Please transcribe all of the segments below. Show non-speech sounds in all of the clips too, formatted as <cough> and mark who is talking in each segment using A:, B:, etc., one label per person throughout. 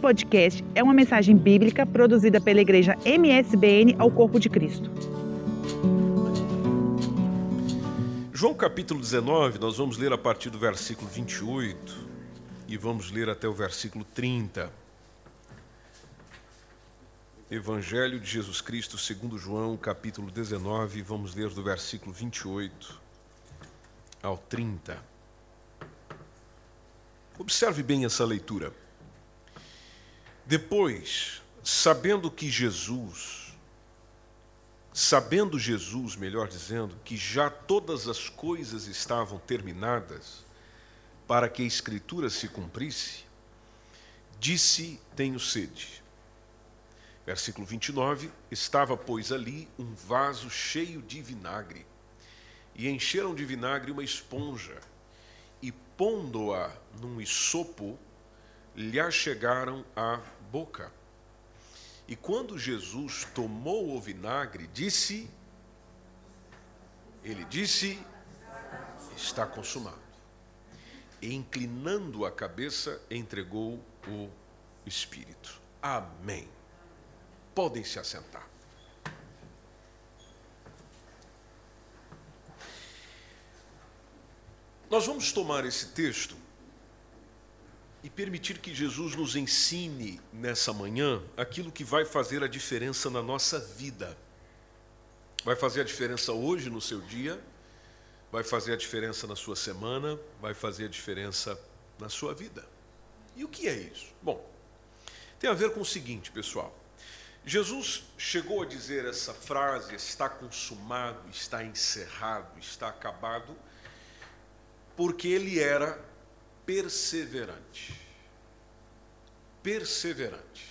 A: podcast é uma mensagem bíblica produzida pela igreja MSBN ao Corpo de Cristo.
B: João capítulo 19, nós vamos ler a partir do versículo 28 e vamos ler até o versículo 30. Evangelho de Jesus Cristo, segundo João, capítulo 19, vamos ler do versículo 28 ao 30. Observe bem essa leitura. Depois, sabendo que Jesus, sabendo Jesus, melhor dizendo, que já todas as coisas estavam terminadas, para que a Escritura se cumprisse, disse: Tenho sede. Versículo 29: Estava, pois, ali um vaso cheio de vinagre, e encheram de vinagre uma esponja, e pondo-a num isopo, lhe achegaram à boca. E quando Jesus tomou o vinagre, disse: Ele disse: Está consumado. E inclinando a cabeça, entregou o Espírito. Amém. Podem se assentar. Nós vamos tomar esse texto e permitir que Jesus nos ensine nessa manhã aquilo que vai fazer a diferença na nossa vida. Vai fazer a diferença hoje no seu dia, vai fazer a diferença na sua semana, vai fazer a diferença na sua vida. E o que é isso? Bom, tem a ver com o seguinte, pessoal. Jesus chegou a dizer essa frase: está consumado, está encerrado, está acabado, porque ele era perseverante. Perseverante.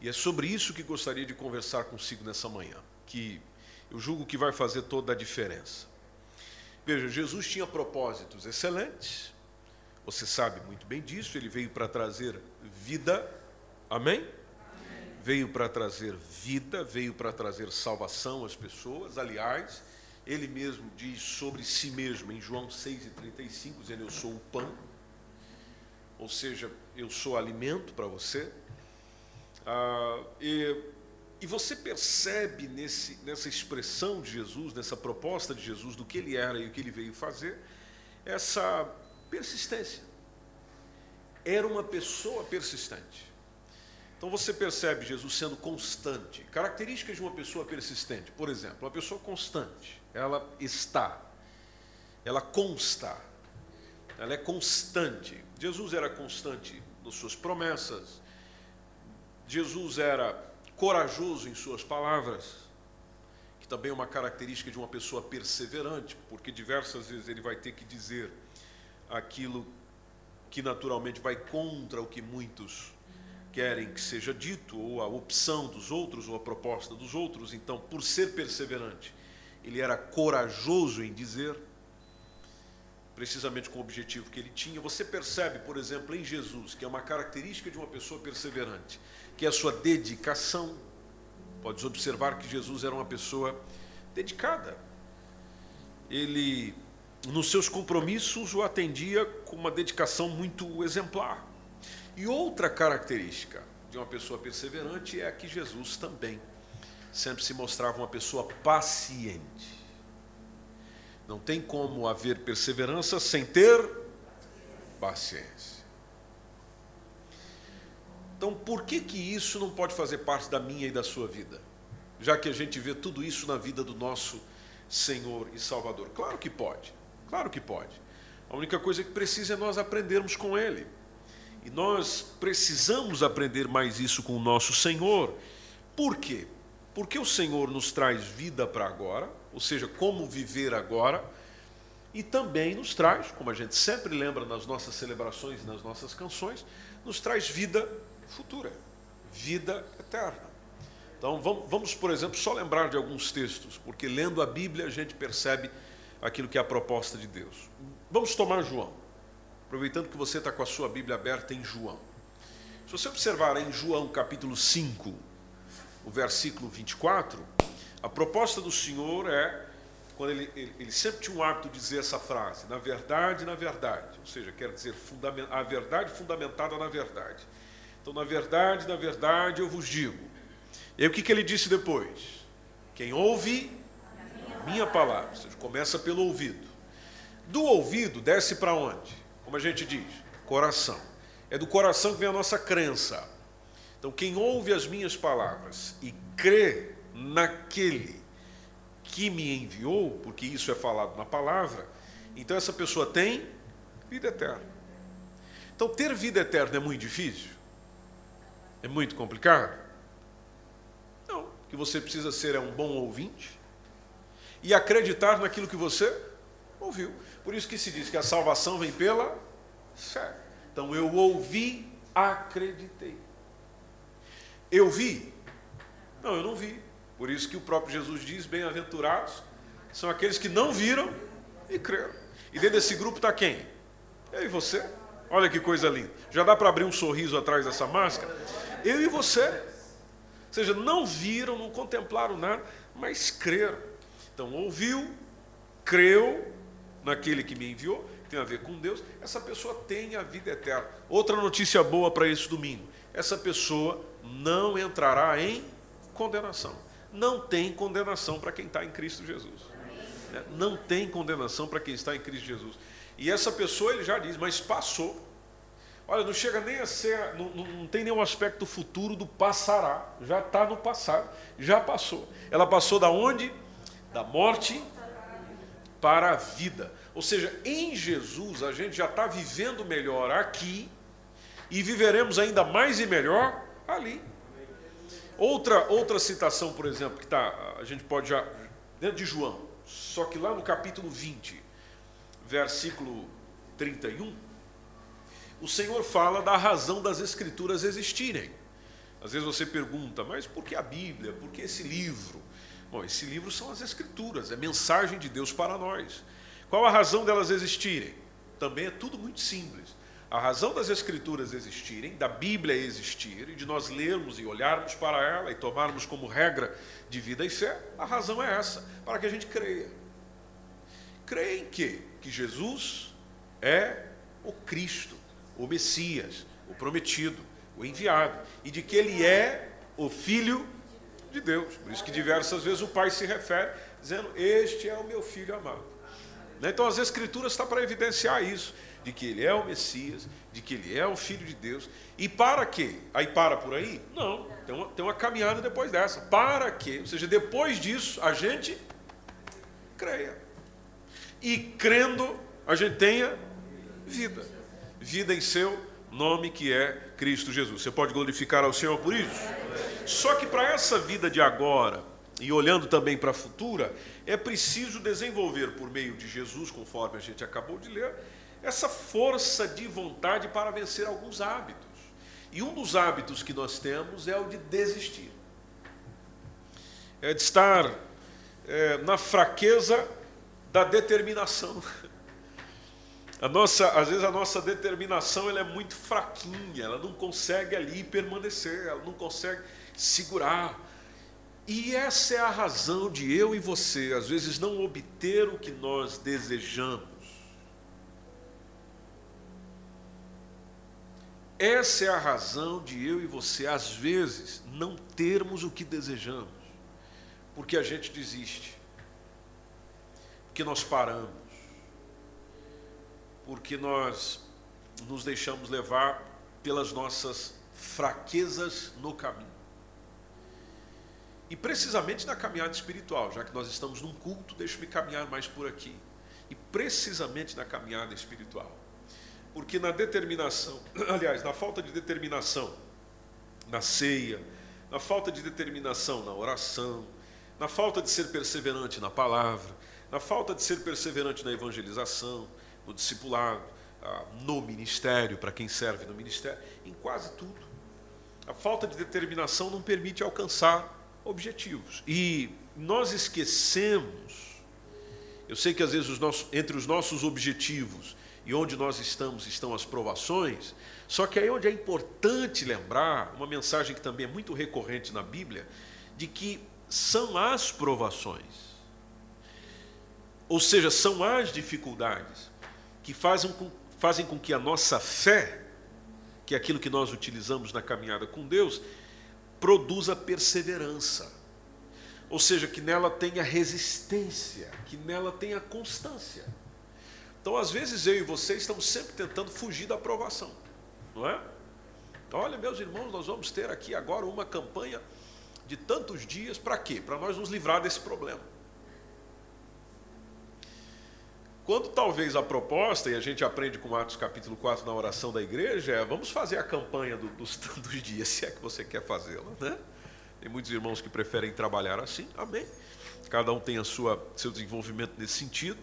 B: E é sobre isso que gostaria de conversar consigo nessa manhã, que eu julgo que vai fazer toda a diferença. Veja, Jesus tinha propósitos excelentes, você sabe muito bem disso, ele veio para trazer vida, amém? amém. Veio para trazer vida, veio para trazer salvação às pessoas. Aliás, ele mesmo diz sobre si mesmo em João 6,35, dizendo: Eu sou o pão, ou seja, eu sou alimento para você. Ah, e e você percebe nesse, nessa expressão de Jesus, nessa proposta de Jesus do que ele era e o que ele veio fazer, essa persistência. Era uma pessoa persistente. Então você percebe Jesus sendo constante. Características de uma pessoa persistente, por exemplo, uma pessoa constante, ela está, ela consta, ela é constante. Jesus era constante nas suas promessas, Jesus era corajoso em suas palavras, que também é uma característica de uma pessoa perseverante, porque diversas vezes ele vai ter que dizer aquilo que naturalmente vai contra o que muitos querem que seja dito, ou a opção dos outros, ou a proposta dos outros. Então, por ser perseverante, ele era corajoso em dizer, precisamente com o objetivo que ele tinha. Você percebe, por exemplo, em Jesus, que é uma característica de uma pessoa perseverante, que é a sua dedicação. Podes observar que Jesus era uma pessoa dedicada. Ele, nos seus compromissos, o atendia com uma dedicação muito exemplar. E outra característica de uma pessoa perseverante é que Jesus também sempre se mostrava uma pessoa paciente. Não tem como haver perseverança sem ter paciência. Então, por que, que isso não pode fazer parte da minha e da sua vida? Já que a gente vê tudo isso na vida do nosso Senhor e Salvador. Claro que pode, claro que pode. A única coisa que precisa é nós aprendermos com Ele. E nós precisamos aprender mais isso com o nosso Senhor. Por quê? Porque o Senhor nos traz vida para agora, ou seja, como viver agora, e também nos traz, como a gente sempre lembra nas nossas celebrações e nas nossas canções, nos traz vida futura, vida eterna. Então vamos, por exemplo, só lembrar de alguns textos, porque lendo a Bíblia a gente percebe aquilo que é a proposta de Deus. Vamos tomar João, aproveitando que você está com a sua Bíblia aberta em João. Se você observar em João capítulo 5, o versículo 24, a proposta do Senhor é, quando ele, ele, ele sempre tinha um hábito de dizer essa frase, na verdade, na verdade, ou seja, quer dizer a verdade fundamentada na verdade. Então, na verdade, na verdade, eu vos digo. E aí, o que, que ele disse depois? Quem ouve minha palavra, ou seja, começa pelo ouvido. Do ouvido desce para onde? Como a gente diz, coração. É do coração que vem a nossa crença. Então, quem ouve as minhas palavras e crê naquele que me enviou, porque isso é falado na palavra, então essa pessoa tem vida eterna. Então, ter vida eterna é muito difícil? É muito complicado? Não. O que você precisa ser é um bom ouvinte e acreditar naquilo que você ouviu. Por isso que se diz que a salvação vem pela fé. Então, eu ouvi, acreditei. Eu vi? Não, eu não vi. Por isso que o próprio Jesus diz: bem-aventurados são aqueles que não viram e creram. E dentro desse grupo está quem? Eu e você. Olha que coisa linda. Já dá para abrir um sorriso atrás dessa máscara? Eu e você. Ou seja, não viram, não contemplaram nada, mas creram. Então, ouviu, creu naquele que me enviou, tem a ver com Deus, essa pessoa tem a vida eterna. Outra notícia boa para esse domingo: essa pessoa não entrará em condenação. Não tem condenação para quem está em Cristo Jesus. Né? Não tem condenação para quem está em Cristo Jesus. E essa pessoa, ele já diz, mas passou. Olha, não chega nem a ser, não, não tem nenhum aspecto futuro do passará. Já está no passado, já passou. Ela passou da onde? Da morte para a vida. Ou seja, em Jesus a gente já está vivendo melhor aqui e viveremos ainda mais e melhor ali. Outra, outra citação, por exemplo, que tá, a gente pode já. dentro de João, só que lá no capítulo 20, versículo 31, o Senhor fala da razão das Escrituras existirem. Às vezes você pergunta, mas por que a Bíblia? Por que esse livro? Bom, esse livro são as Escrituras, é mensagem de Deus para nós. Qual a razão delas existirem? Também é tudo muito simples. A razão das Escrituras existirem, da Bíblia existir, e de nós lermos e olharmos para ela e tomarmos como regra de vida e fé, a razão é essa, para que a gente creia. Creia em quê? Que Jesus é o Cristo, o Messias, o prometido, o enviado, e de que ele é o Filho de Deus. Por isso que diversas vezes o Pai se refere, dizendo: Este é o meu filho amado. Né? Então as Escrituras estão para evidenciar isso de que ele é o Messias, de que ele é o Filho de Deus. E para quê? Aí para por aí? Não, tem uma, tem uma caminhada depois dessa. Para quê? Ou seja, depois disso, a gente creia. E crendo, a gente tenha vida. Vida em seu nome que é Cristo Jesus. Você pode glorificar ao Senhor por isso? Só que para essa vida de agora, e olhando também para a futura, é preciso desenvolver por meio de Jesus, conforme a gente acabou de ler, essa força de vontade para vencer alguns hábitos. E um dos hábitos que nós temos é o de desistir. É de estar é, na fraqueza da determinação. A nossa, às vezes a nossa determinação ela é muito fraquinha, ela não consegue ali permanecer, ela não consegue segurar. E essa é a razão de eu e você, às vezes, não obter o que nós desejamos. Essa é a razão de eu e você, às vezes, não termos o que desejamos, porque a gente desiste, porque nós paramos, porque nós nos deixamos levar pelas nossas fraquezas no caminho. E precisamente na caminhada espiritual, já que nós estamos num culto, deixe-me caminhar mais por aqui. E precisamente na caminhada espiritual. Porque na determinação, <clears throat> aliás, na falta de determinação na ceia, na falta de determinação na oração, na falta de ser perseverante na palavra, na falta de ser perseverante na evangelização, no discipulado, ah, no ministério, para quem serve no ministério, em quase tudo. A falta de determinação não permite alcançar objetivos. E nós esquecemos, eu sei que às vezes os nossos, entre os nossos objetivos e onde nós estamos estão as provações. Só que aí onde é importante lembrar, uma mensagem que também é muito recorrente na Bíblia, de que são as provações. Ou seja, são as dificuldades que fazem com, fazem com que a nossa fé que é aquilo que nós utilizamos na caminhada com Deus, produza perseverança. Ou seja, que nela tenha resistência, que nela tenha constância. Então, às vezes, eu e você estamos sempre tentando fugir da aprovação, não é? Então, olha, meus irmãos, nós vamos ter aqui agora uma campanha de tantos dias, para quê? Para nós nos livrar desse problema. Quando talvez a proposta, e a gente aprende com Atos capítulo 4 na oração da igreja, é vamos fazer a campanha do, dos <laughs> tantos dias, se é que você quer fazê-la, né? Tem muitos irmãos que preferem trabalhar assim, amém. Cada um tem a sua seu desenvolvimento nesse sentido,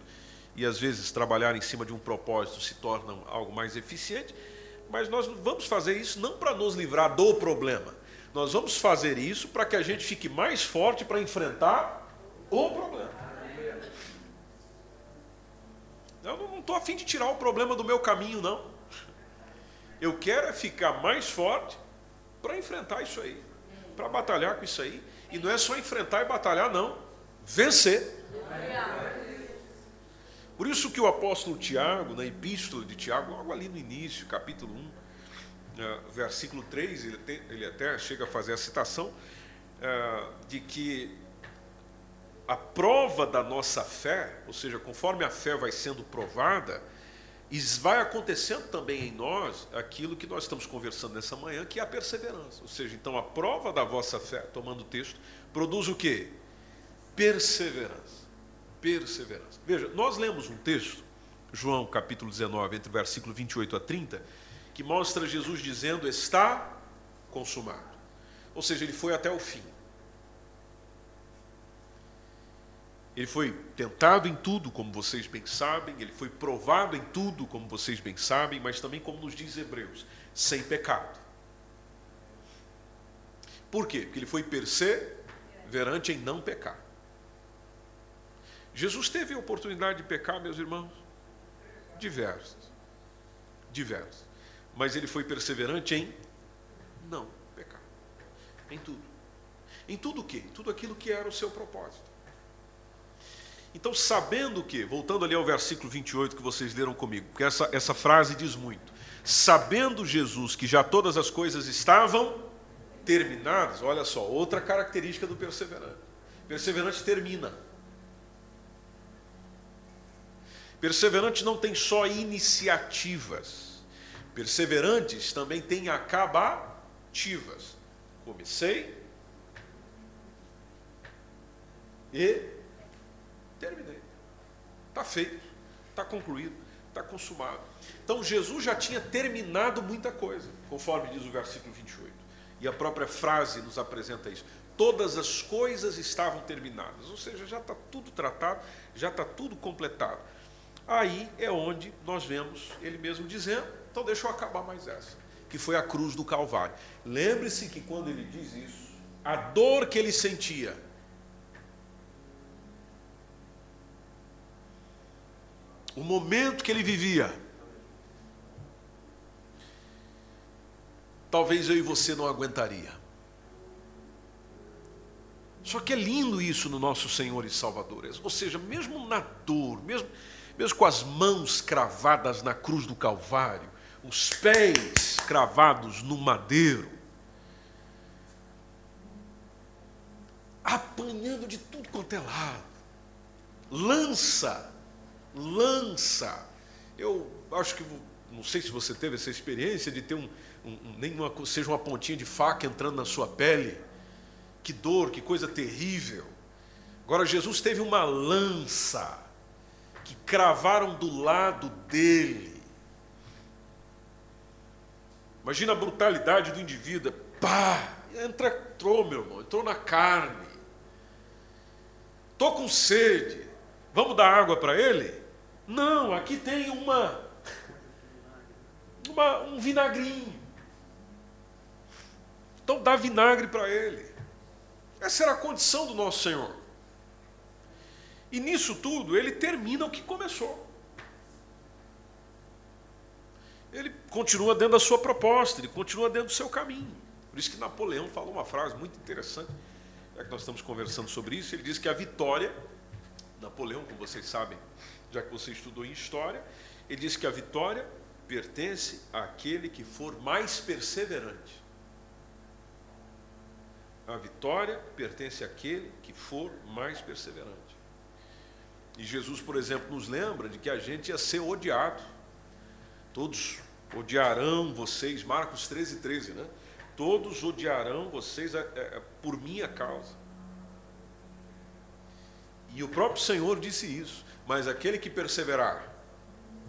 B: e às vezes trabalhar em cima de um propósito se torna algo mais eficiente, mas nós vamos fazer isso não para nos livrar do problema. Nós vamos fazer isso para que a gente fique mais forte para enfrentar o problema. Eu não estou afim de tirar o problema do meu caminho, não. Eu quero é ficar mais forte para enfrentar isso aí, para batalhar com isso aí. E não é só enfrentar e batalhar, não. Vencer. Por isso que o apóstolo Tiago, na epístola de Tiago, logo ali no início, capítulo 1, é, versículo 3, ele, ele, até chega a fazer a citação é, de que a prova da nossa fé, ou seja, conforme a fé vai sendo provada, vai acontecendo também em nós aquilo que nós estamos conversando nessa manhã, que é a perseverança. Ou seja, então a prova da vossa fé, tomando o texto, produz o quê? Perseverança. Perseverança. Veja, nós lemos um texto, João capítulo 19, entre versículo 28 a 30, que mostra Jesus dizendo: Está consumado. Ou seja, ele foi até o fim. Ele foi tentado em tudo, como vocês bem sabem, ele foi provado em tudo, como vocês bem sabem, mas também, como nos diz Hebreus, sem pecado. Por quê? Porque ele foi perseverante em não pecar. Jesus teve a oportunidade de pecar, meus irmãos? Diversas. Diversas. Mas ele foi perseverante em não pecar. Em tudo. Em tudo o quê? Tudo aquilo que era o seu propósito. Então, sabendo que, voltando ali ao versículo 28 que vocês leram comigo, porque essa, essa frase diz muito. Sabendo Jesus que já todas as coisas estavam terminadas, olha só, outra característica do perseverante. Perseverante termina. Perseverante não tem só iniciativas. Perseverantes também têm acabativas. Comecei e Terminei. Está feito, está concluído, está consumado. Então Jesus já tinha terminado muita coisa, conforme diz o versículo 28. E a própria frase nos apresenta isso. Todas as coisas estavam terminadas, ou seja, já está tudo tratado, já está tudo completado. Aí é onde nós vemos ele mesmo dizendo: então deixa eu acabar mais essa, que foi a cruz do Calvário. Lembre-se que quando ele diz isso, a dor que ele sentia o momento que ele vivia. Talvez eu e você não aguentaria. Só que é lindo isso no nosso Senhor e Salvador. Ou seja, mesmo na dor, mesmo, mesmo com as mãos cravadas na cruz do Calvário, os pés cravados no madeiro, apanhando de tudo quanto é lado, lança lança. Eu acho que, não sei se você teve essa experiência de ter um, um, nem uma, seja uma pontinha de faca entrando na sua pele. Que dor, que coisa terrível. Agora, Jesus teve uma lança que cravaram do lado dele. Imagina a brutalidade do indivíduo. Pá! Entrou, meu irmão, entrou na carne. Estou com sede. Vamos dar água para ele? Não, aqui tem uma, uma um vinagrinho. Então dá vinagre para ele. Essa era a condição do nosso Senhor. E nisso tudo, ele termina o que começou. Ele continua dentro da sua proposta, ele continua dentro do seu caminho. Por isso que Napoleão falou uma frase muito interessante, já que nós estamos conversando sobre isso, ele diz que a vitória, Napoleão, como vocês sabem, já que você estudou em história, ele disse que a vitória pertence àquele que for mais perseverante. A vitória pertence àquele que for mais perseverante. E Jesus, por exemplo, nos lembra de que a gente ia ser odiado. Todos odiarão vocês, Marcos 13, 13, né? Todos odiarão vocês é, é, por minha causa. E o próprio Senhor disse isso. Mas aquele que perseverar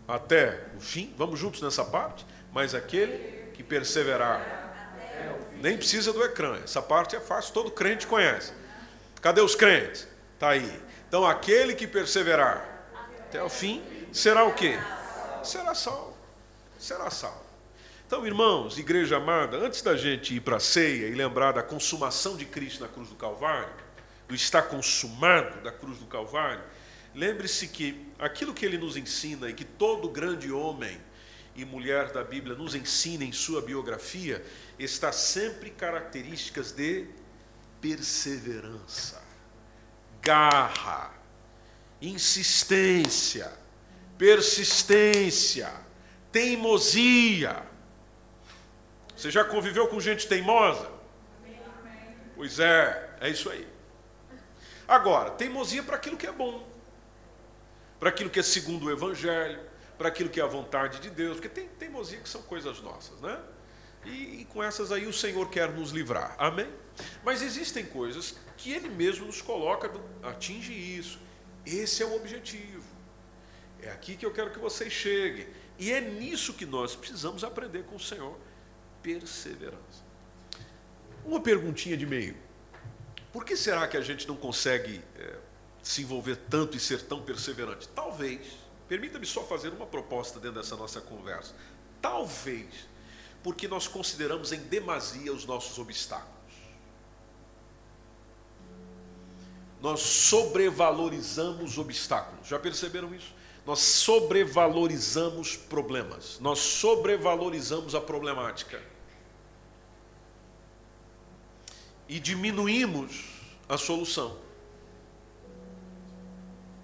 B: até o fim, vamos juntos nessa parte? Mas aquele que perseverar. Nem precisa do ecrã, essa parte é fácil, todo crente conhece. Cadê os crentes? Está aí. Então aquele que perseverar até o fim será o quê? Será salvo. Será salvo. Então, irmãos, igreja amada, antes da gente ir para a ceia e lembrar da consumação de Cristo na cruz do Calvário, do está consumado da cruz do Calvário, lembre-se que aquilo que ele nos ensina e que todo grande homem e mulher da Bíblia nos ensina em sua biografia, está sempre características de perseverança, garra, insistência, persistência, teimosia. Você já conviveu com gente teimosa? Pois é, é isso aí. Agora, teimosia para aquilo que é bom, para aquilo que é segundo o Evangelho, para aquilo que é a vontade de Deus, porque tem teimosia que são coisas nossas, né? E, e, com essas aí o Senhor quer nos livrar, amém? Mas existem coisas que Ele mesmo nos coloca, atinge isso, esse é o objetivo, é aqui que eu quero que vocês cheguem, e é nisso que nós precisamos aprender com o Senhor, perseverança. Uma perguntinha de meio. Por que será que a gente não consegue é, se envolver tanto e ser tão perseverante? Talvez, permita-me só fazer uma proposta dentro dessa nossa conversa. Talvez, porque nós consideramos em demasia os nossos obstáculos. Nós sobrevalorizamos obstáculos. Já perceberam isso? Nós sobrevalorizamos problemas. Nós sobrevalorizamos a problemática. e diminuímos a solução.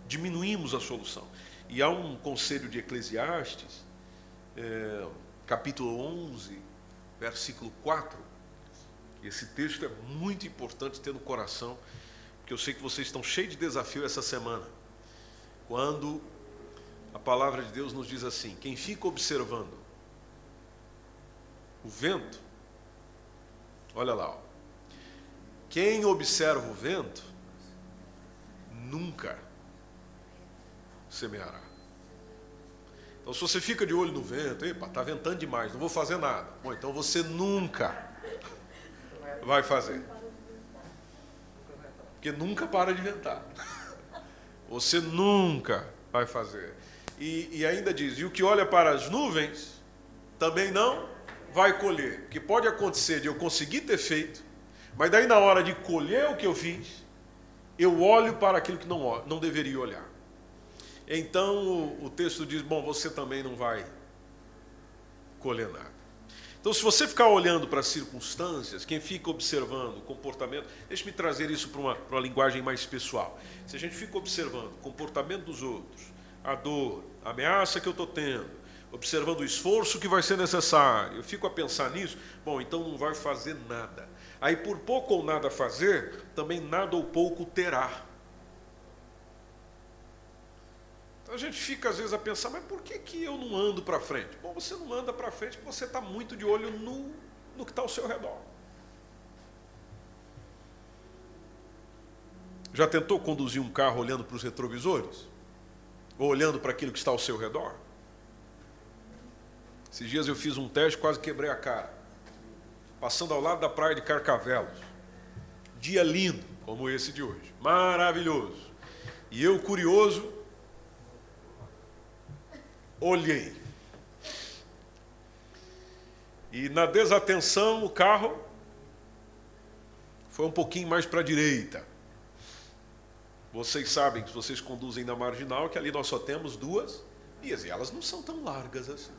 B: Diminuímos a solução. E há um conselho de Eclesiastes, é, capítulo 11, versículo 4. Esse texto é muito importante ter no coração, porque eu sei que vocês estão cheios de desafio essa semana. Quando a palavra de Deus nos diz assim: quem fica observando o vento, olha lá, ó, quem observa o vento nunca semeará. Então, se você fica de olho no vento, epa, está ventando demais, não vou fazer nada. Bom, então você nunca vai fazer. Porque nunca para de ventar. Você nunca vai fazer. E, e ainda diz: e o que olha para as nuvens também não vai colher. Que pode acontecer de eu conseguir ter feito, mas daí na hora de colher o que eu fiz, eu olho para aquilo que não, não deveria olhar. Então o, o texto diz: bom, você também não vai colher nada. Então, se você ficar olhando para as circunstâncias, quem fica observando o comportamento, deixe-me trazer isso para uma, uma linguagem mais pessoal. Se a gente fica observando o comportamento dos outros, a dor, a ameaça que eu estou tendo, observando o esforço que vai ser necessário, eu fico a pensar nisso, bom, então não vai fazer nada. Aí, por pouco ou nada fazer, também nada ou pouco terá. Então a gente fica às vezes a pensar, mas por que, que eu não ando para frente? Bom, você não anda para frente porque você está muito de olho no, no que está ao seu redor. Já tentou conduzir um carro olhando para os retrovisores? Ou olhando para aquilo que está ao seu redor? Esses dias eu fiz um teste, quase quebrei a cara passando ao lado da praia de Carcavelos. Dia lindo, como esse de hoje. Maravilhoso. E eu, curioso, olhei. E na desatenção, o carro foi um pouquinho mais para a direita. Vocês sabem que vocês conduzem na marginal, que ali nós só temos duas vias, e elas não são tão largas assim.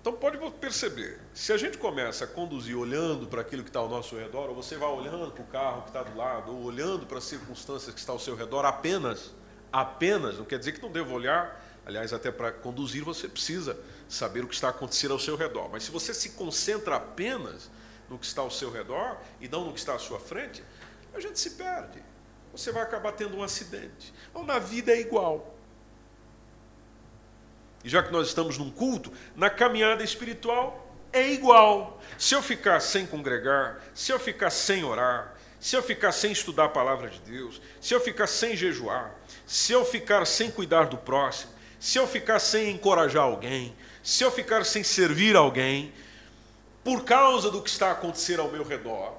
B: Então pode perceber, se a gente começa a conduzir olhando para aquilo que está ao nosso redor, ou você vai olhando para o carro que está do lado, ou olhando para as circunstâncias que está ao seu redor apenas, apenas, não quer dizer que não devo olhar Aliás, até para conduzir você precisa saber o que está acontecendo ao seu redor. Mas se você se concentra apenas no que está ao seu redor e não no que está à sua frente, a gente se perde. Você vai acabar tendo um acidente. Ou na vida é igual. E já que nós estamos num culto, na caminhada espiritual é igual. Se eu ficar sem congregar, se eu ficar sem orar, se eu ficar sem estudar a palavra de Deus, se eu ficar sem jejuar, se eu ficar sem cuidar do próximo, se eu ficar sem encorajar alguém, se eu ficar sem servir alguém, por causa do que está acontecendo ao meu redor,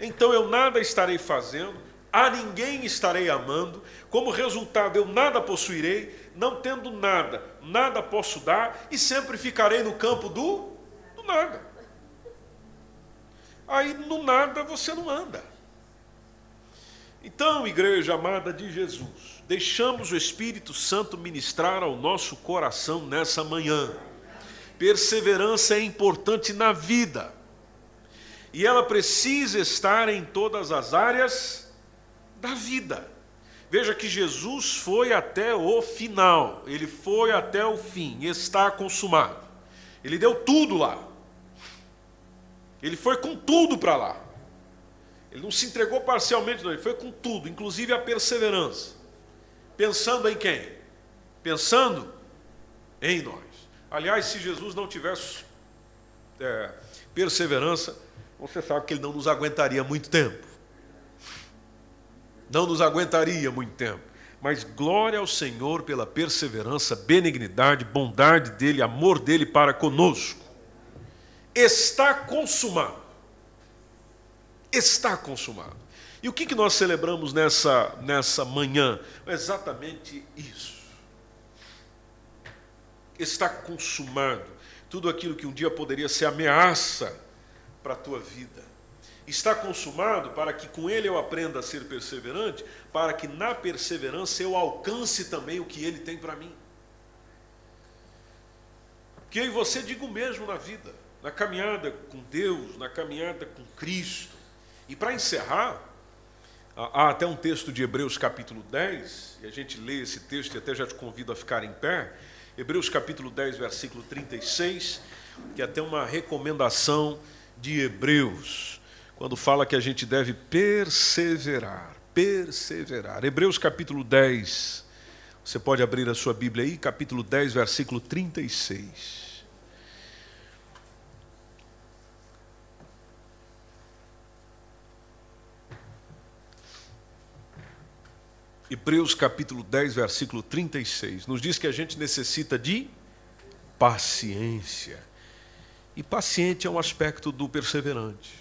B: então eu nada estarei fazendo, a ninguém estarei amando, como resultado eu nada possuirei, não tendo nada, nada posso dar e sempre ficarei no campo do, do nada. Aí no nada você não anda. Então, igreja amada de Jesus, deixamos o Espírito Santo ministrar ao nosso coração nessa manhã. Perseverança é importante na vida. E ela precisa estar em todas as áreas da vida. Veja que Jesus foi até o final, ele foi até o fim, está consumado. Ele deu tudo lá. Ele foi com tudo para lá. Ele não se entregou parcialmente, não, ele foi com tudo, inclusive a perseverança. Pensando em quem? Pensando em nós. Aliás, se Jesus não tivesse é, perseverança, você sabe que ele não nos aguentaria muito tempo não nos aguentaria muito tempo. Mas glória ao Senhor pela perseverança, benignidade, bondade dele, amor dele para conosco. Está consumado. Está consumado. E o que, que nós celebramos nessa, nessa manhã? Exatamente isso. Está consumado. Tudo aquilo que um dia poderia ser ameaça para a tua vida está consumado para que com ele eu aprenda a ser perseverante, para que na perseverança eu alcance também o que ele tem para mim. Que eu e você diga o mesmo na vida, na caminhada com Deus, na caminhada com Cristo. E para encerrar, há até um texto de Hebreus capítulo 10, e a gente lê esse texto e até já te convido a ficar em pé. Hebreus capítulo 10, versículo 36, que é até uma recomendação de Hebreus quando fala que a gente deve perseverar, perseverar. Hebreus capítulo 10, você pode abrir a sua Bíblia aí, capítulo 10, versículo 36. Hebreus capítulo 10, versículo 36, nos diz que a gente necessita de paciência. E paciente é um aspecto do perseverante.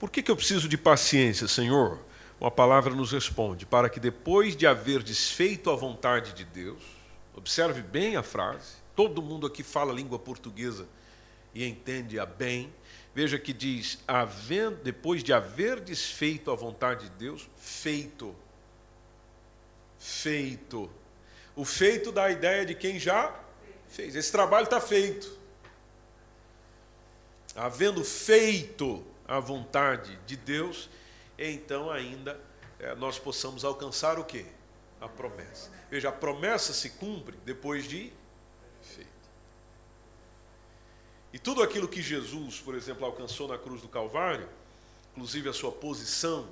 B: Por que, que eu preciso de paciência, Senhor? Uma palavra nos responde: para que depois de haver desfeito a vontade de Deus, observe bem a frase, todo mundo aqui fala língua portuguesa e entende-a bem. Veja que diz: depois de haver desfeito a vontade de Deus, feito. Feito. O feito dá a ideia de quem já fez. Esse trabalho está feito. Havendo feito a vontade de Deus, então ainda é, nós possamos alcançar o que? A promessa. Veja, a promessa se cumpre depois de feito. E tudo aquilo que Jesus, por exemplo, alcançou na cruz do Calvário, inclusive a sua posição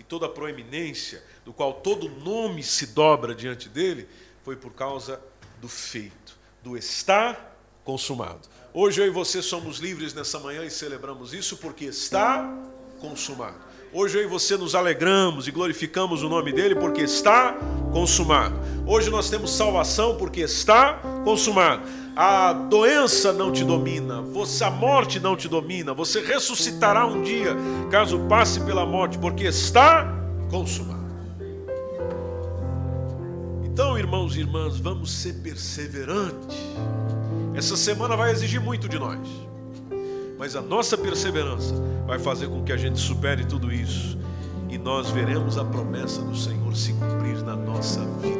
B: e toda a proeminência, do qual todo nome se dobra diante dele, foi por causa do feito, do estar consumado. Hoje eu e você somos livres nessa manhã e celebramos isso porque está consumado. Hoje eu e você nos alegramos e glorificamos o nome dele porque está consumado. Hoje nós temos salvação porque está consumado. A doença não te domina, você a morte não te domina, você ressuscitará um dia, caso passe pela morte, porque está consumado. Então, irmãos e irmãs, vamos ser perseverantes essa semana vai exigir muito de nós, mas a nossa perseverança vai fazer com que a gente supere tudo isso e nós veremos a promessa do Senhor se cumprir na nossa vida.